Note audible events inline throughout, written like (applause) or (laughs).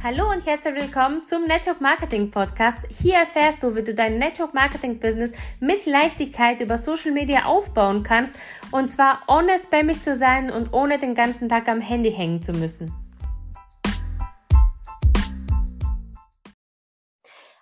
Hallo und herzlich willkommen zum Network Marketing Podcast. Hier erfährst du, wie du dein Network Marketing Business mit Leichtigkeit über Social Media aufbauen kannst und zwar ohne spammig zu sein und ohne den ganzen Tag am Handy hängen zu müssen.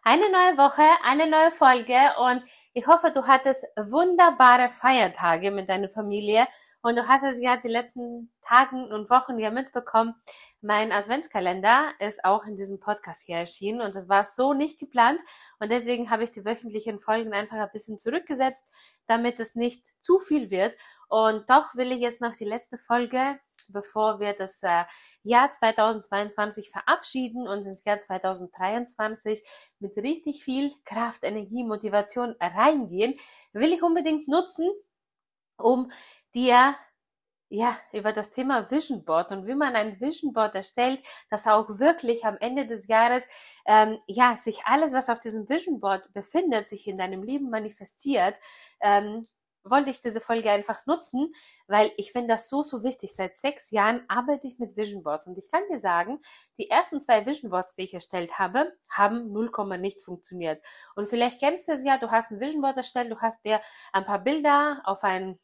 Eine neue Woche, eine neue Folge und ich hoffe, du hattest wunderbare Feiertage mit deiner Familie und du hast es ja die letzten Tagen und Wochen ja mitbekommen. Mein Adventskalender ist auch in diesem Podcast hier erschienen und das war so nicht geplant und deswegen habe ich die wöchentlichen Folgen einfach ein bisschen zurückgesetzt, damit es nicht zu viel wird. Und doch will ich jetzt noch die letzte Folge bevor wir das äh, Jahr 2022 verabschieden und ins Jahr 2023 mit richtig viel Kraft, Energie, Motivation reingehen, will ich unbedingt nutzen, um dir ja, über das Thema Vision Board und wie man ein Vision Board erstellt, das auch wirklich am Ende des Jahres, ähm, ja, sich alles, was auf diesem Vision Board befindet, sich in deinem Leben manifestiert, ähm, wollte ich diese Folge einfach nutzen, weil ich finde das so, so wichtig. Seit sechs Jahren arbeite ich mit Vision Boards und ich kann dir sagen, die ersten zwei Vision Boards, die ich erstellt habe, haben 0, nicht funktioniert. Und vielleicht kennst du es ja, du hast ein Vision Board erstellt, du hast dir ein paar Bilder auf ein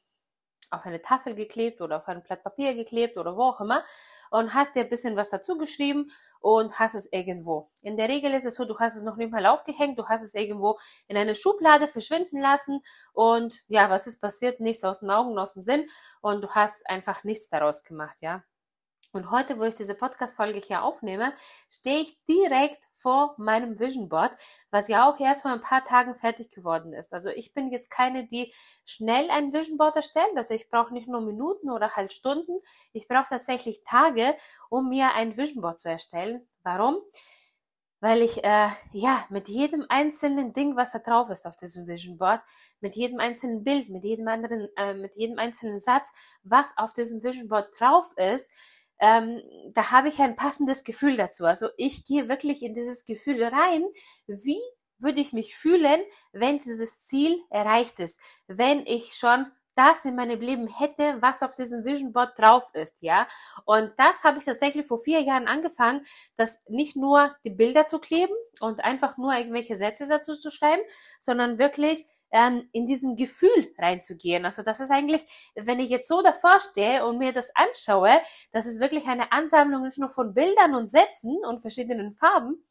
auf eine Tafel geklebt oder auf ein Blatt Papier geklebt oder wo auch immer und hast dir ein bisschen was dazu geschrieben und hast es irgendwo. In der Regel ist es so, du hast es noch nicht mal aufgehängt, du hast es irgendwo in eine Schublade verschwinden lassen und ja, was ist passiert? Nichts aus den Augen, aus dem Sinn und du hast einfach nichts daraus gemacht, ja. Und heute, wo ich diese Podcast-Folge hier aufnehme, stehe ich direkt vor meinem Vision Board, was ja auch erst vor ein paar Tagen fertig geworden ist. Also ich bin jetzt keine, die schnell ein Vision Board erstellt. Also ich brauche nicht nur Minuten oder halt Stunden. Ich brauche tatsächlich Tage, um mir ein Vision Board zu erstellen. Warum? Weil ich äh, ja mit jedem einzelnen Ding, was da drauf ist auf diesem Vision Board, mit jedem einzelnen Bild, mit jedem anderen, äh, mit jedem einzelnen Satz, was auf diesem Vision Board drauf ist, ähm, da habe ich ein passendes Gefühl dazu. Also ich gehe wirklich in dieses Gefühl rein, wie würde ich mich fühlen, wenn dieses Ziel erreicht ist, wenn ich schon das in meinem Leben hätte, was auf diesem Vision Board drauf ist, ja. Und das habe ich tatsächlich vor vier Jahren angefangen, das nicht nur die Bilder zu kleben und einfach nur irgendwelche Sätze dazu zu schreiben, sondern wirklich ähm, in diesem Gefühl reinzugehen. Also das ist eigentlich, wenn ich jetzt so davor stehe und mir das anschaue, das ist wirklich eine Ansammlung nicht nur von Bildern und Sätzen und verschiedenen Farben,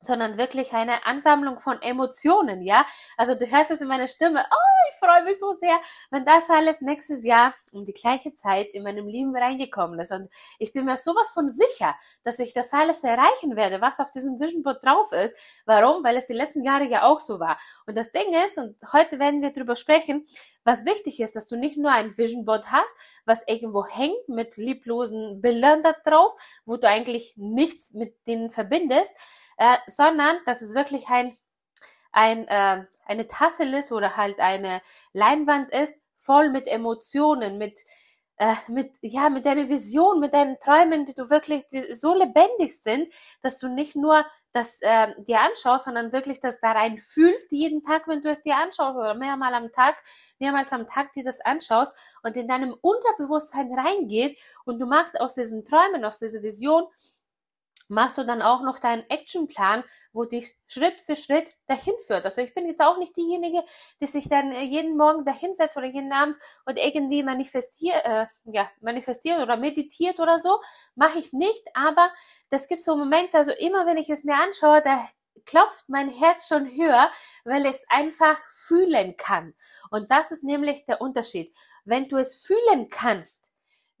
sondern wirklich eine Ansammlung von Emotionen, ja. Also du hörst es in meiner Stimme, oh, ich freue mich so sehr, wenn das alles nächstes Jahr um die gleiche Zeit in meinem Leben reingekommen ist. Und ich bin mir sowas von sicher, dass ich das alles erreichen werde, was auf diesem Vision Board drauf ist. Warum? Weil es die letzten Jahre ja auch so war. Und das Ding ist, und heute werden wir drüber sprechen, was wichtig ist, dass du nicht nur ein Vision Board hast, was irgendwo hängt mit lieblosen Bildern da drauf, wo du eigentlich nichts mit denen verbindest, äh, sondern dass es wirklich ein, ein, äh, eine Tafel ist oder halt eine Leinwand ist, voll mit Emotionen, mit, äh, mit, ja, mit deiner Vision, mit deinen Träumen, die du wirklich die so lebendig sind, dass du nicht nur das äh, dir anschaust, sondern wirklich das da rein fühlst, jeden Tag, wenn du es dir anschaust oder mehrmals am Tag, mehrmals am Tag dir das anschaust und in deinem Unterbewusstsein reingeht und du machst aus diesen Träumen, aus dieser Vision machst du dann auch noch deinen Actionplan, wo dich Schritt für Schritt dahin führt. Also ich bin jetzt auch nicht diejenige, die sich dann äh, jeden Morgen dahinsetzt oder jeden Abend und irgendwie manifestiert, äh, ja, manifestiert oder meditiert oder so. Mache ich nicht, aber das gibt so Momente, also immer wenn ich es mir anschaue, da klopft mein Herz schon höher, weil es einfach fühlen kann. Und das ist nämlich der Unterschied. Wenn du es fühlen kannst,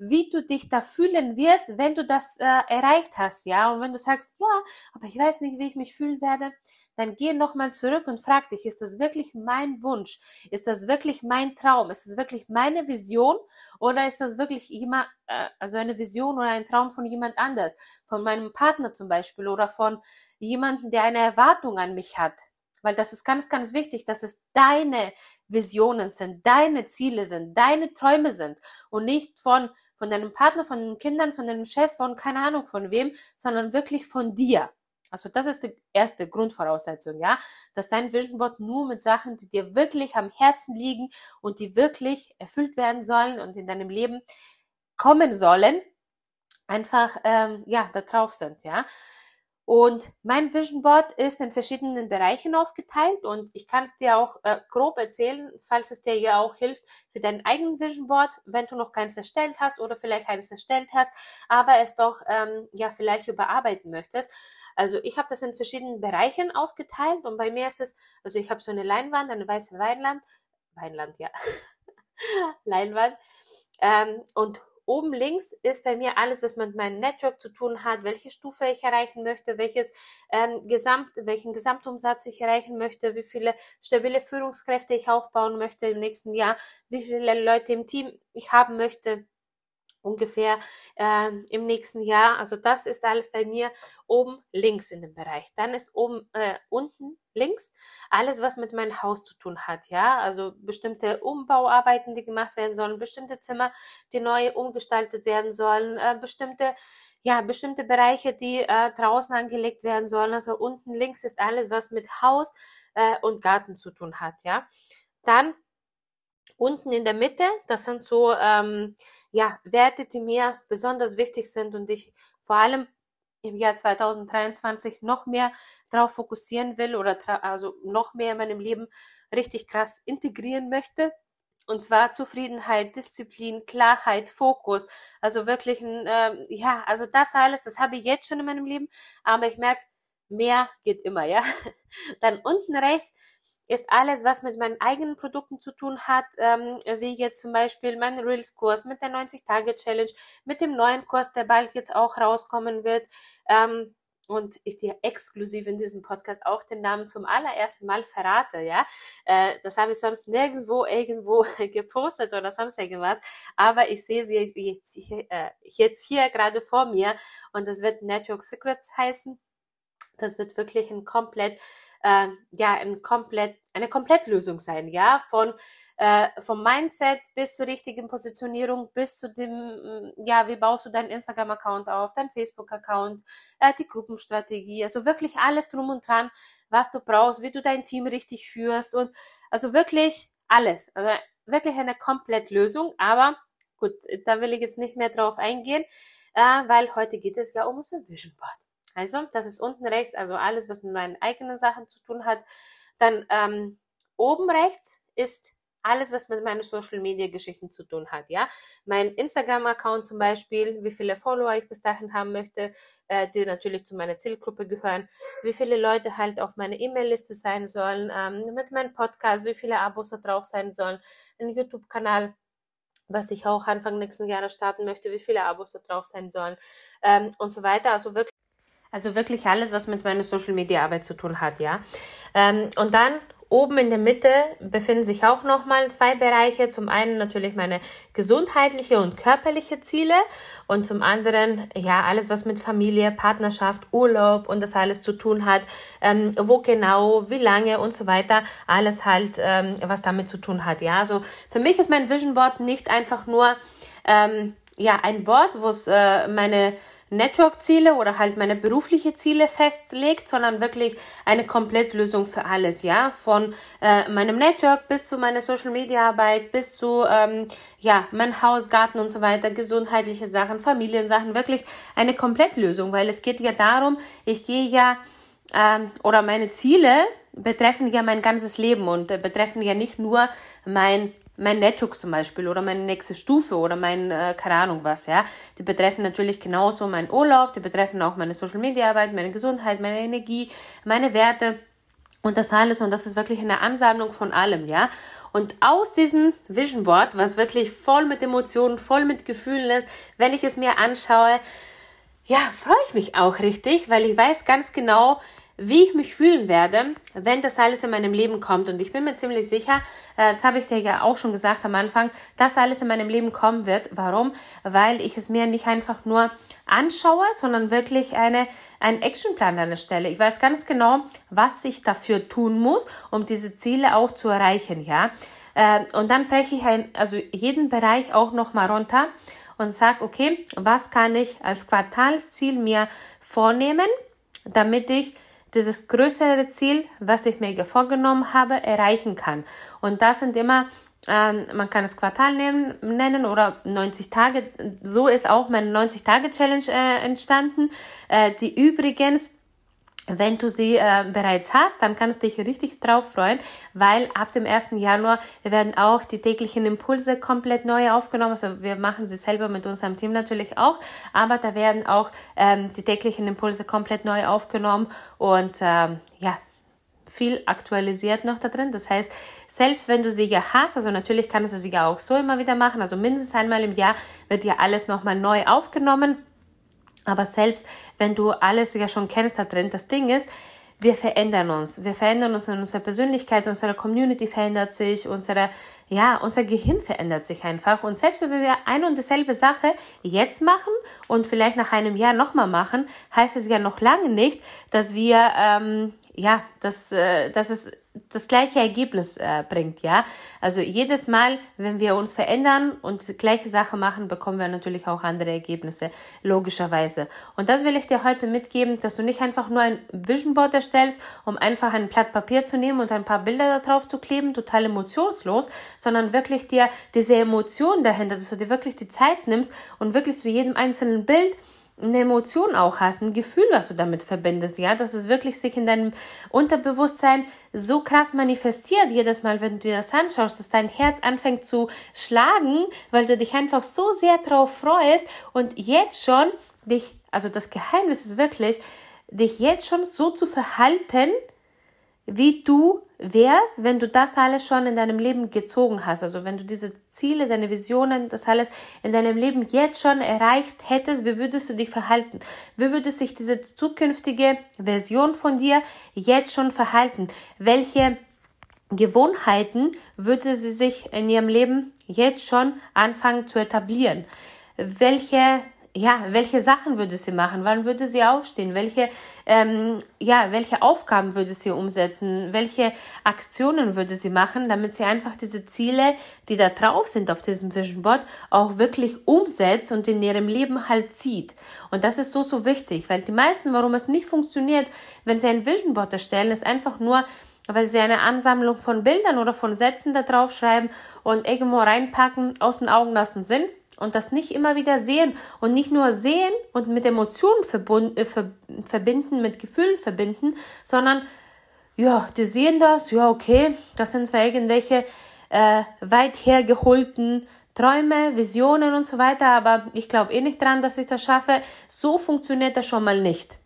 wie du dich da fühlen wirst, wenn du das äh, erreicht hast, ja. Und wenn du sagst, ja, aber ich weiß nicht, wie ich mich fühlen werde, dann geh nochmal zurück und frag dich, ist das wirklich mein Wunsch? Ist das wirklich mein Traum? Ist das wirklich meine Vision? Oder ist das wirklich jemand, äh, also eine Vision oder ein Traum von jemand anders? Von meinem Partner zum Beispiel oder von jemandem, der eine Erwartung an mich hat? Weil das ist ganz, ganz wichtig, dass es deine Visionen sind, deine Ziele sind, deine Träume sind und nicht von, von deinem Partner, von den Kindern, von deinem Chef, von keine Ahnung von wem, sondern wirklich von dir. Also das ist die erste Grundvoraussetzung, ja, dass dein Vision Board nur mit Sachen, die dir wirklich am Herzen liegen und die wirklich erfüllt werden sollen und in deinem Leben kommen sollen, einfach ähm, ja da drauf sind, ja. Und mein Vision Board ist in verschiedenen Bereichen aufgeteilt und ich kann es dir auch äh, grob erzählen, falls es dir ja auch hilft für deinen eigenen Vision Board, wenn du noch keins erstellt hast oder vielleicht eines erstellt hast, aber es doch ähm, ja vielleicht überarbeiten möchtest. Also ich habe das in verschiedenen Bereichen aufgeteilt und bei mir ist es, also ich habe so eine Leinwand, eine weiße Weinland, Weinland, ja, (laughs) Leinwand ähm, und Oben links ist bei mir alles, was mit meinem Network zu tun hat, welche Stufe ich erreichen möchte, welches ähm, Gesamt, welchen Gesamtumsatz ich erreichen möchte, wie viele stabile Führungskräfte ich aufbauen möchte im nächsten Jahr, wie viele Leute im Team ich haben möchte, ungefähr äh, im nächsten Jahr. Also das ist alles bei mir oben links in dem Bereich. Dann ist oben äh, unten links alles, was mit meinem Haus zu tun hat. Ja, also bestimmte Umbauarbeiten, die gemacht werden sollen, bestimmte Zimmer, die neu umgestaltet werden sollen, äh, bestimmte ja, bestimmte Bereiche, die äh, draußen angelegt werden sollen. Also unten links ist alles, was mit Haus äh, und Garten zu tun hat. Ja, dann unten in der Mitte, das sind so ähm, ja, Werte, die mir besonders wichtig sind und ich vor allem im Jahr 2023 noch mehr darauf fokussieren will oder also noch mehr in meinem Leben richtig krass integrieren möchte. Und zwar Zufriedenheit, Disziplin, Klarheit, Fokus. Also wirklich ein, ähm, ja, also das alles, das habe ich jetzt schon in meinem Leben, aber ich merke, mehr geht immer, ja. (laughs) Dann unten rechts ist alles, was mit meinen eigenen Produkten zu tun hat, ähm, wie jetzt zum Beispiel mein Reels-Kurs mit der 90-Tage-Challenge, mit dem neuen Kurs, der bald jetzt auch rauskommen wird. Ähm, und ich dir exklusiv in diesem Podcast auch den Namen zum allerersten Mal verrate, ja. Äh, das habe ich sonst nirgendwo irgendwo (laughs) gepostet oder sonst irgendwas, aber ich sehe sie jetzt, äh, jetzt hier gerade vor mir und das wird Network Secrets heißen. Das wird wirklich ein komplett äh, ja ein komplett, eine Komplettlösung sein, ja, von äh, vom Mindset bis zur richtigen Positionierung, bis zu dem, mm, ja, wie baust du deinen Instagram-Account auf, deinen Facebook-Account, äh, die Gruppenstrategie, also wirklich alles drum und dran, was du brauchst, wie du dein Team richtig führst und also wirklich alles, also wirklich eine Komplettlösung, aber gut, da will ich jetzt nicht mehr drauf eingehen, äh, weil heute geht es ja um unser Vision Board. Also, das ist unten rechts, also alles, was mit meinen eigenen Sachen zu tun hat. Dann ähm, oben rechts ist alles, was mit meinen Social Media Geschichten zu tun hat, ja. Mein Instagram Account zum Beispiel, wie viele Follower ich bis dahin haben möchte, äh, die natürlich zu meiner Zielgruppe gehören, wie viele Leute halt auf meiner E-Mail-Liste sein sollen, ähm, mit meinem Podcast, wie viele Abos da drauf sein sollen, ein YouTube-Kanal, was ich auch Anfang nächsten Jahres starten möchte, wie viele Abos da drauf sein sollen ähm, und so weiter. Also wirklich also wirklich alles, was mit meiner Social Media Arbeit zu tun hat, ja. Ähm, und dann oben in der Mitte befinden sich auch nochmal zwei Bereiche. Zum einen natürlich meine gesundheitliche und körperliche Ziele und zum anderen ja alles, was mit Familie, Partnerschaft, Urlaub und das alles zu tun hat. Ähm, wo genau, wie lange und so weiter. Alles halt, ähm, was damit zu tun hat. Ja, also für mich ist mein Vision Board nicht einfach nur ähm, ja ein Board, wo es äh, meine Network-Ziele oder halt meine berufliche Ziele festlegt, sondern wirklich eine Komplettlösung für alles, ja, von äh, meinem Network bis zu meiner Social-Media-Arbeit, bis zu ähm, ja mein Haus, Garten und so weiter, gesundheitliche Sachen, Familiensachen, wirklich eine Komplettlösung, weil es geht ja darum, ich gehe ja ähm, oder meine Ziele betreffen ja mein ganzes Leben und äh, betreffen ja nicht nur mein mein Nettook zum Beispiel oder meine nächste Stufe oder mein, äh, keine Ahnung was, ja. Die betreffen natürlich genauso meinen Urlaub, die betreffen auch meine Social Media Arbeit, meine Gesundheit, meine Energie, meine Werte und das alles und das ist wirklich eine Ansammlung von allem, ja. Und aus diesem Vision Board, was wirklich voll mit Emotionen, voll mit Gefühlen ist, wenn ich es mir anschaue, ja, freue ich mich auch richtig, weil ich weiß ganz genau, wie ich mich fühlen werde, wenn das alles in meinem Leben kommt. Und ich bin mir ziemlich sicher, äh, das habe ich dir ja auch schon gesagt am Anfang, dass alles in meinem Leben kommen wird. Warum? Weil ich es mir nicht einfach nur anschaue, sondern wirklich eine, einen Actionplan an der Stelle. Ich weiß ganz genau, was ich dafür tun muss, um diese Ziele auch zu erreichen, ja. Äh, und dann breche ich ein, also jeden Bereich auch nochmal runter und sage, okay, was kann ich als Quartalsziel mir vornehmen, damit ich dieses größere Ziel, was ich mir vorgenommen habe, erreichen kann. Und das sind immer Ähm, man kann es Quartal nehmen, nennen oder 90 Tage. So ist auch meine 90-Tage-Challenge äh, entstanden, äh, die übrigens wenn du sie äh, bereits hast, dann kannst du dich richtig drauf freuen, weil ab dem 1. Januar werden auch die täglichen Impulse komplett neu aufgenommen. Also wir machen sie selber mit unserem Team natürlich auch, aber da werden auch ähm, die täglichen Impulse komplett neu aufgenommen und ähm, ja, viel aktualisiert noch da drin. Das heißt, selbst wenn du sie ja hast, also natürlich kannst du sie ja auch so immer wieder machen, also mindestens einmal im Jahr wird ja alles nochmal neu aufgenommen. Aber selbst wenn du alles ja schon kennst da drin, das Ding ist, wir verändern uns. Wir verändern uns in unserer Persönlichkeit, unsere Community verändert sich, unsere, ja, unser Gehirn verändert sich einfach. Und selbst wenn wir eine und dieselbe Sache jetzt machen und vielleicht nach einem Jahr nochmal machen, heißt es ja noch lange nicht, dass wir, ähm, ja, dass, äh, dass es das gleiche Ergebnis äh, bringt, ja. Also jedes Mal, wenn wir uns verändern und die gleiche Sache machen, bekommen wir natürlich auch andere Ergebnisse, logischerweise. Und das will ich dir heute mitgeben, dass du nicht einfach nur ein Vision Board erstellst, um einfach ein Blatt Papier zu nehmen und ein paar Bilder darauf zu kleben, total emotionslos, sondern wirklich dir diese Emotion dahinter, dass du dir wirklich die Zeit nimmst und wirklich zu jedem einzelnen Bild eine Emotion auch hast, ein Gefühl, was du damit verbindest, ja, dass es wirklich sich in deinem Unterbewusstsein so krass manifestiert, jedes Mal, wenn du dir das anschaust, dass dein Herz anfängt zu schlagen, weil du dich einfach so sehr drauf freust und jetzt schon dich, also das Geheimnis ist wirklich, dich jetzt schon so zu verhalten, wie du wärst, wenn du das alles schon in deinem Leben gezogen hast. Also wenn du diese Ziele, deine Visionen, das alles in deinem Leben jetzt schon erreicht hättest, wie würdest du dich verhalten? Wie würde sich diese zukünftige Version von dir jetzt schon verhalten? Welche Gewohnheiten würde sie sich in ihrem Leben jetzt schon anfangen zu etablieren? Welche ja, welche Sachen würde sie machen? Wann würde sie aufstehen? Welche, ähm, ja, welche Aufgaben würde sie umsetzen? Welche Aktionen würde sie machen, damit sie einfach diese Ziele, die da drauf sind auf diesem Vision Board, auch wirklich umsetzt und in ihrem Leben halt zieht? Und das ist so, so wichtig, weil die meisten, warum es nicht funktioniert, wenn sie ein Vision Board erstellen, ist einfach nur, weil sie eine Ansammlung von Bildern oder von Sätzen da drauf schreiben und irgendwo reinpacken, aus den Augen, aus dem Sinn und das nicht immer wieder sehen und nicht nur sehen und mit Emotionen äh, ver verbinden, mit Gefühlen verbinden, sondern ja, die sehen das, ja, okay, das sind zwar irgendwelche äh, weit hergeholten Träume, Visionen und so weiter, aber ich glaube eh nicht dran, dass ich das schaffe. So funktioniert das schon mal nicht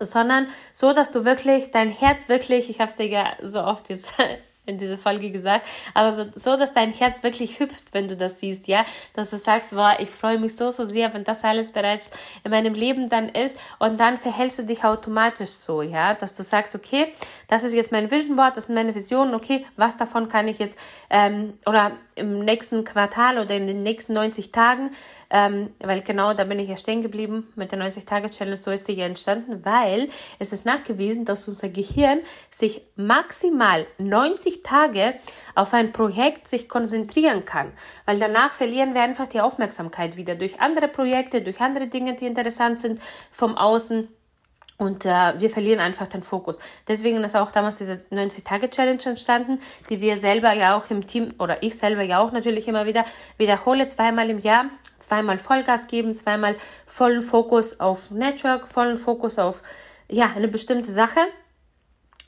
sondern so, dass du wirklich dein Herz wirklich, ich habe es dir ja so oft jetzt (laughs) in dieser Folge gesagt, aber so, so, dass dein Herz wirklich hüpft, wenn du das siehst, ja, dass du sagst, wow, ich freue mich so, so sehr, wenn das alles bereits in meinem Leben dann ist. Und dann verhältst du dich automatisch so, ja, dass du sagst, okay, das ist jetzt mein Vision Board, das sind meine Visionen, okay, was davon kann ich jetzt, ähm, oder im nächsten Quartal oder in den nächsten 90 Tagen, ähm, weil genau da bin ich ja stehen geblieben mit der 90-Tage-Challenge, so ist die ja entstanden, weil es ist nachgewiesen, dass unser Gehirn sich maximal 90 Tage auf ein Projekt sich konzentrieren kann, weil danach verlieren wir einfach die Aufmerksamkeit wieder durch andere Projekte, durch andere Dinge, die interessant sind vom Außen und äh, wir verlieren einfach den Fokus. Deswegen ist auch damals diese 90-Tage-Challenge entstanden, die wir selber ja auch im Team oder ich selber ja auch natürlich immer wieder wiederhole, zweimal im Jahr, zweimal Vollgas geben, zweimal vollen Fokus auf Network, vollen Fokus auf ja, eine bestimmte Sache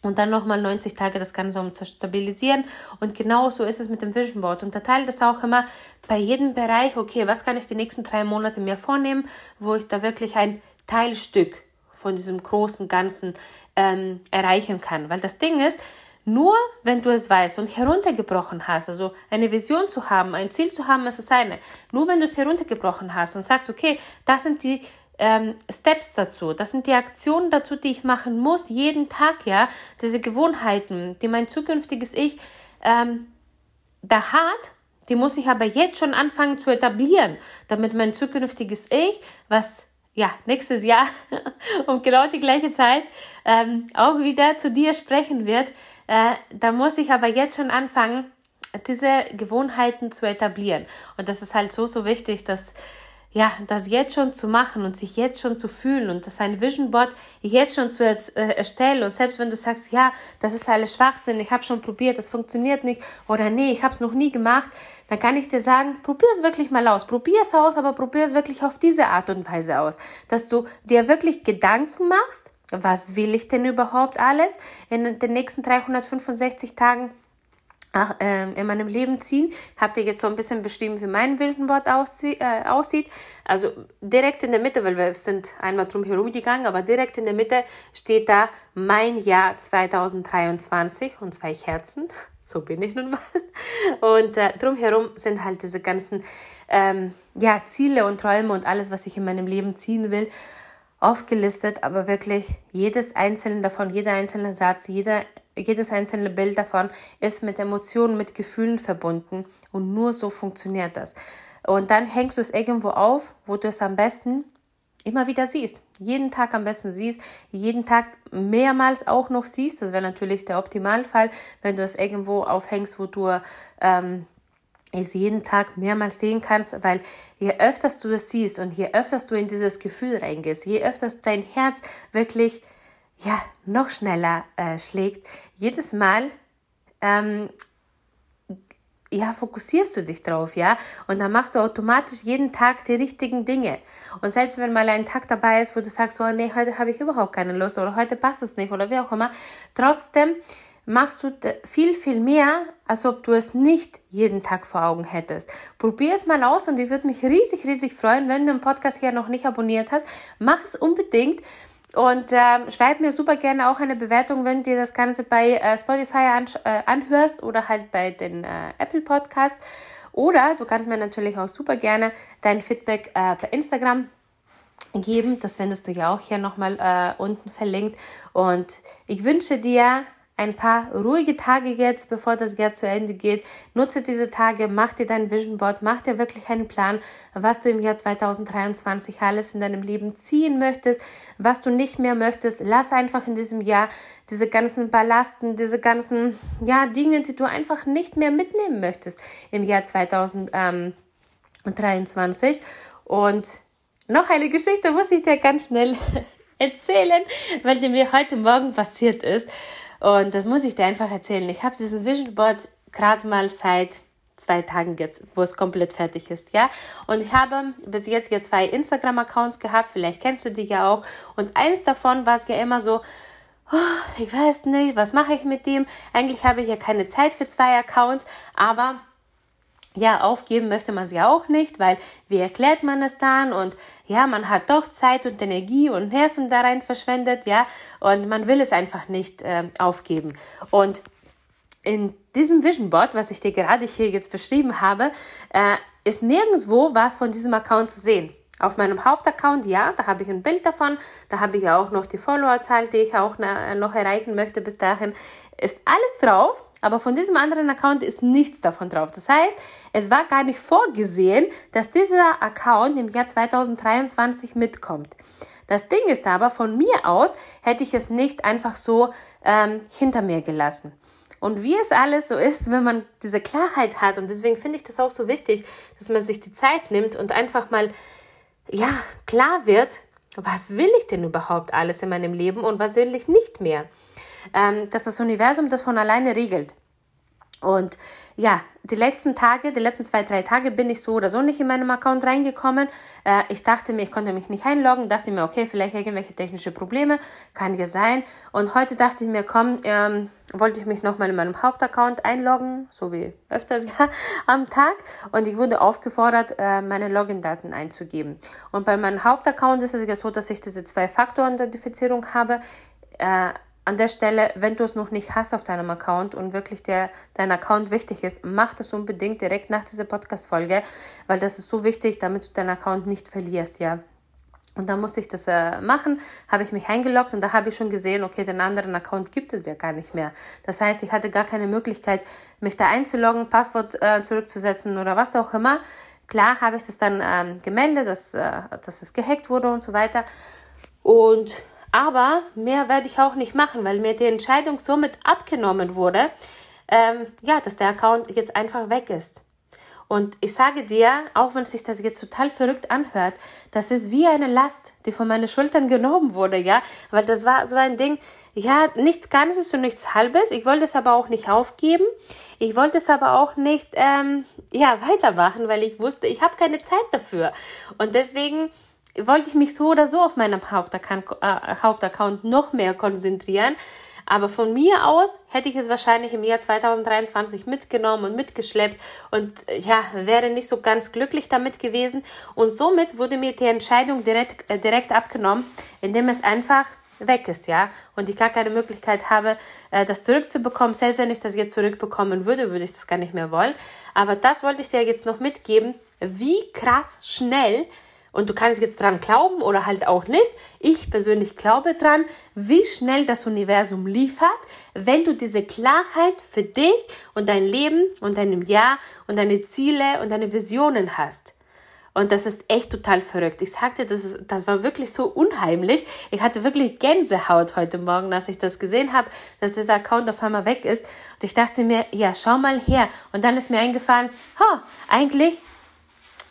und dann nochmal 90 Tage das Ganze um zu stabilisieren. Und genau so ist es mit dem Vision Board. Und teile das auch immer bei jedem Bereich, okay, was kann ich die nächsten drei Monate mir vornehmen, wo ich da wirklich ein Teilstück von diesem großen Ganzen ähm, erreichen kann. Weil das Ding ist, nur wenn du es weißt und heruntergebrochen hast, also eine Vision zu haben, ein Ziel zu haben, ist das eine. Nur wenn du es heruntergebrochen hast und sagst, okay, das sind die ähm, Steps dazu, das sind die Aktionen dazu, die ich machen muss, jeden Tag, ja, diese Gewohnheiten, die mein zukünftiges Ich ähm, da hat, die muss ich aber jetzt schon anfangen zu etablieren, damit mein zukünftiges Ich, was ja, nächstes Jahr (laughs) um genau die gleiche Zeit ähm, auch wieder zu dir sprechen wird, äh, da muss ich aber jetzt schon anfangen, diese Gewohnheiten zu etablieren. Und das ist halt so, so wichtig, dass ja, das jetzt schon zu machen und sich jetzt schon zu fühlen und das ein Vision Board jetzt schon zu äh, erstellen und selbst wenn du sagst, ja, das ist alles Schwachsinn, ich habe schon probiert, das funktioniert nicht oder nee, ich habe es noch nie gemacht, dann kann ich dir sagen, probier es wirklich mal aus, probier es aus, aber probier es wirklich auf diese Art und Weise aus, dass du dir wirklich Gedanken machst, was will ich denn überhaupt alles in den nächsten 365 Tagen ähm, in meinem Leben ziehen. Habt ihr jetzt so ein bisschen beschrieben, wie mein Vision Board aussie äh, aussieht. Also direkt in der Mitte, weil wir sind einmal drum herum gegangen, aber direkt in der Mitte steht da mein Jahr 2023 und zwei Herzen. (laughs) So bin ich nun mal. Und äh, drumherum sind halt diese ganzen ähm, ja, Ziele und Träume und alles, was ich in meinem Leben ziehen will aufgelistet, aber wirklich jedes einzelne davon, jeder einzelne Satz, jeder, jedes einzelne Bild davon ist mit Emotionen, mit Gefühlen verbunden und nur so funktioniert das. Und dann hängst du es irgendwo auf, wo du es am besten immer wieder siehst. Jeden Tag am besten siehst, jeden Tag mehrmals auch noch siehst. Das wäre natürlich der Optimalfall, wenn du es irgendwo aufhängst, wo du ähm, es jeden Tag mehrmals sehen kannst, weil je öfters du das siehst und je öfters du in dieses Gefühl reingehst, je öfters dein Herz wirklich ja noch schneller äh, schlägt, jedes Mal ähm, ja, fokussierst du dich drauf, ja, und dann machst du automatisch jeden Tag die richtigen Dinge. Und selbst wenn mal ein Tag dabei ist, wo du sagst, oh nee, heute habe ich überhaupt keine Lust oder heute passt es nicht oder wie auch immer, trotzdem machst du viel, viel mehr, als ob du es nicht jeden Tag vor Augen hättest. Probier es mal aus und ich würde mich riesig, riesig freuen, wenn du den Podcast hier noch nicht abonniert hast. Mach es unbedingt. Und äh, schreib mir super gerne auch eine Bewertung, wenn du dir das Ganze bei äh, Spotify äh, anhörst oder halt bei den äh, Apple Podcasts. Oder du kannst mir natürlich auch super gerne dein Feedback äh, bei Instagram geben. Das findest du ja auch hier nochmal äh, unten verlinkt. Und ich wünsche dir ein paar ruhige Tage jetzt, bevor das Jahr zu Ende geht. Nutze diese Tage, mach dir dein Vision Board, mach dir wirklich einen Plan, was du im Jahr 2023 alles in deinem Leben ziehen möchtest, was du nicht mehr möchtest. Lass einfach in diesem Jahr diese ganzen Ballasten, diese ganzen ja, Dinge, die du einfach nicht mehr mitnehmen möchtest im Jahr 2023. Und noch eine Geschichte muss ich dir ganz schnell (laughs) erzählen, weil die mir heute Morgen passiert ist. Und das muss ich dir einfach erzählen. Ich habe diesen Vision Board gerade mal seit zwei Tagen jetzt, wo es komplett fertig ist, ja. Und ich habe bis jetzt jetzt zwei Instagram-Accounts gehabt, vielleicht kennst du die ja auch. Und eins davon war es ja immer so, oh, ich weiß nicht, was mache ich mit dem? Eigentlich habe ich ja keine Zeit für zwei Accounts, aber ja, aufgeben möchte man sie auch nicht, weil wie erklärt man es dann? Und ja, man hat doch Zeit und Energie und Nerven da rein verschwendet, ja, und man will es einfach nicht äh, aufgeben. Und in diesem Vision Board, was ich dir gerade hier jetzt beschrieben habe, äh, ist nirgendwo was von diesem Account zu sehen. Auf meinem Hauptaccount, ja, da habe ich ein Bild davon, da habe ich auch noch die Followerzahl, die ich auch noch erreichen möchte bis dahin, ist alles drauf, aber von diesem anderen Account ist nichts davon drauf. Das heißt, es war gar nicht vorgesehen, dass dieser Account im Jahr 2023 mitkommt. Das Ding ist aber, von mir aus hätte ich es nicht einfach so ähm, hinter mir gelassen. Und wie es alles so ist, wenn man diese Klarheit hat, und deswegen finde ich das auch so wichtig, dass man sich die Zeit nimmt und einfach mal, ja, klar wird, was will ich denn überhaupt alles in meinem Leben und was will ich nicht mehr ähm, dass das Universum das von alleine regelt. Und ja, die letzten Tage, die letzten zwei, drei Tage bin ich so oder so nicht in meinem Account reingekommen. Äh, ich dachte mir, ich konnte mich nicht einloggen, dachte mir, okay, vielleicht irgendwelche technische Probleme, kann ja sein. Und heute dachte ich mir, komm, ähm, wollte ich mich nochmal in meinem Hauptaccount einloggen, so wie öfters (laughs) am Tag. Und ich wurde aufgefordert, äh, meine Login-Daten einzugeben. Und bei meinem Hauptaccount ist es ja so, dass ich diese Zwei-Faktor-Identifizierung habe. Äh, an der Stelle, wenn du es noch nicht hast auf deinem Account und wirklich der, dein Account wichtig ist, mach das unbedingt direkt nach dieser Podcast-Folge, weil das ist so wichtig, damit du deinen Account nicht verlierst, ja. Und dann musste ich das äh, machen, habe ich mich eingeloggt und da habe ich schon gesehen, okay, den anderen Account gibt es ja gar nicht mehr. Das heißt, ich hatte gar keine Möglichkeit, mich da einzuloggen, Passwort äh, zurückzusetzen oder was auch immer. Klar habe ich das dann ähm, gemeldet, dass, äh, dass es gehackt wurde und so weiter. Und aber mehr werde ich auch nicht machen, weil mir die Entscheidung somit abgenommen wurde, ähm, ja, dass der Account jetzt einfach weg ist. Und ich sage dir, auch wenn sich das jetzt total verrückt anhört, das ist wie eine Last, die von meinen Schultern genommen wurde, ja, weil das war so ein Ding, ja, nichts Ganzes und nichts Halbes. Ich wollte es aber auch nicht aufgeben. Ich wollte es aber auch nicht, ähm, ja, weitermachen, weil ich wusste, ich habe keine Zeit dafür. Und deswegen wollte ich mich so oder so auf meinem Hauptaccount, äh, Hauptaccount noch mehr konzentrieren. Aber von mir aus hätte ich es wahrscheinlich im Jahr 2023 mitgenommen und mitgeschleppt und ja, wäre nicht so ganz glücklich damit gewesen. Und somit wurde mir die Entscheidung direkt, äh, direkt abgenommen, indem es einfach weg ist, ja, und ich gar keine Möglichkeit habe, äh, das zurückzubekommen. Selbst wenn ich das jetzt zurückbekommen würde, würde ich das gar nicht mehr wollen. Aber das wollte ich dir jetzt noch mitgeben, wie krass schnell und du kannst jetzt dran glauben oder halt auch nicht. Ich persönlich glaube dran, wie schnell das Universum liefert, wenn du diese Klarheit für dich und dein Leben und deinem Jahr und deine Ziele und deine Visionen hast. Und das ist echt total verrückt. Ich sagte, das, ist, das war wirklich so unheimlich. Ich hatte wirklich Gänsehaut heute Morgen, als ich das gesehen habe, dass dieser Account auf einmal weg ist. Und ich dachte mir, ja, schau mal her. Und dann ist mir eingefallen, ha, eigentlich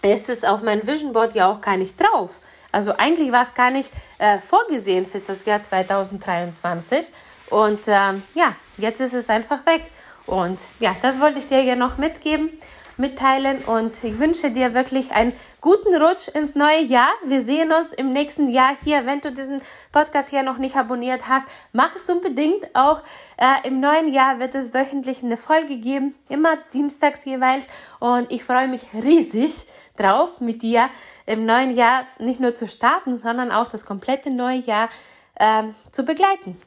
ist es auf meinem Vision Board ja auch gar nicht drauf. Also eigentlich war es gar nicht äh, vorgesehen für das Jahr 2023. Und ähm, ja, jetzt ist es einfach weg. Und ja, das wollte ich dir ja noch mitgeben, mitteilen. Und ich wünsche dir wirklich einen guten Rutsch ins neue Jahr. Wir sehen uns im nächsten Jahr hier. Wenn du diesen Podcast hier noch nicht abonniert hast, mach es unbedingt. Auch äh, im neuen Jahr wird es wöchentlich eine Folge geben, immer dienstags jeweils. Und ich freue mich riesig drauf, mit dir im neuen Jahr nicht nur zu starten, sondern auch das komplette neue Jahr ähm, zu begleiten.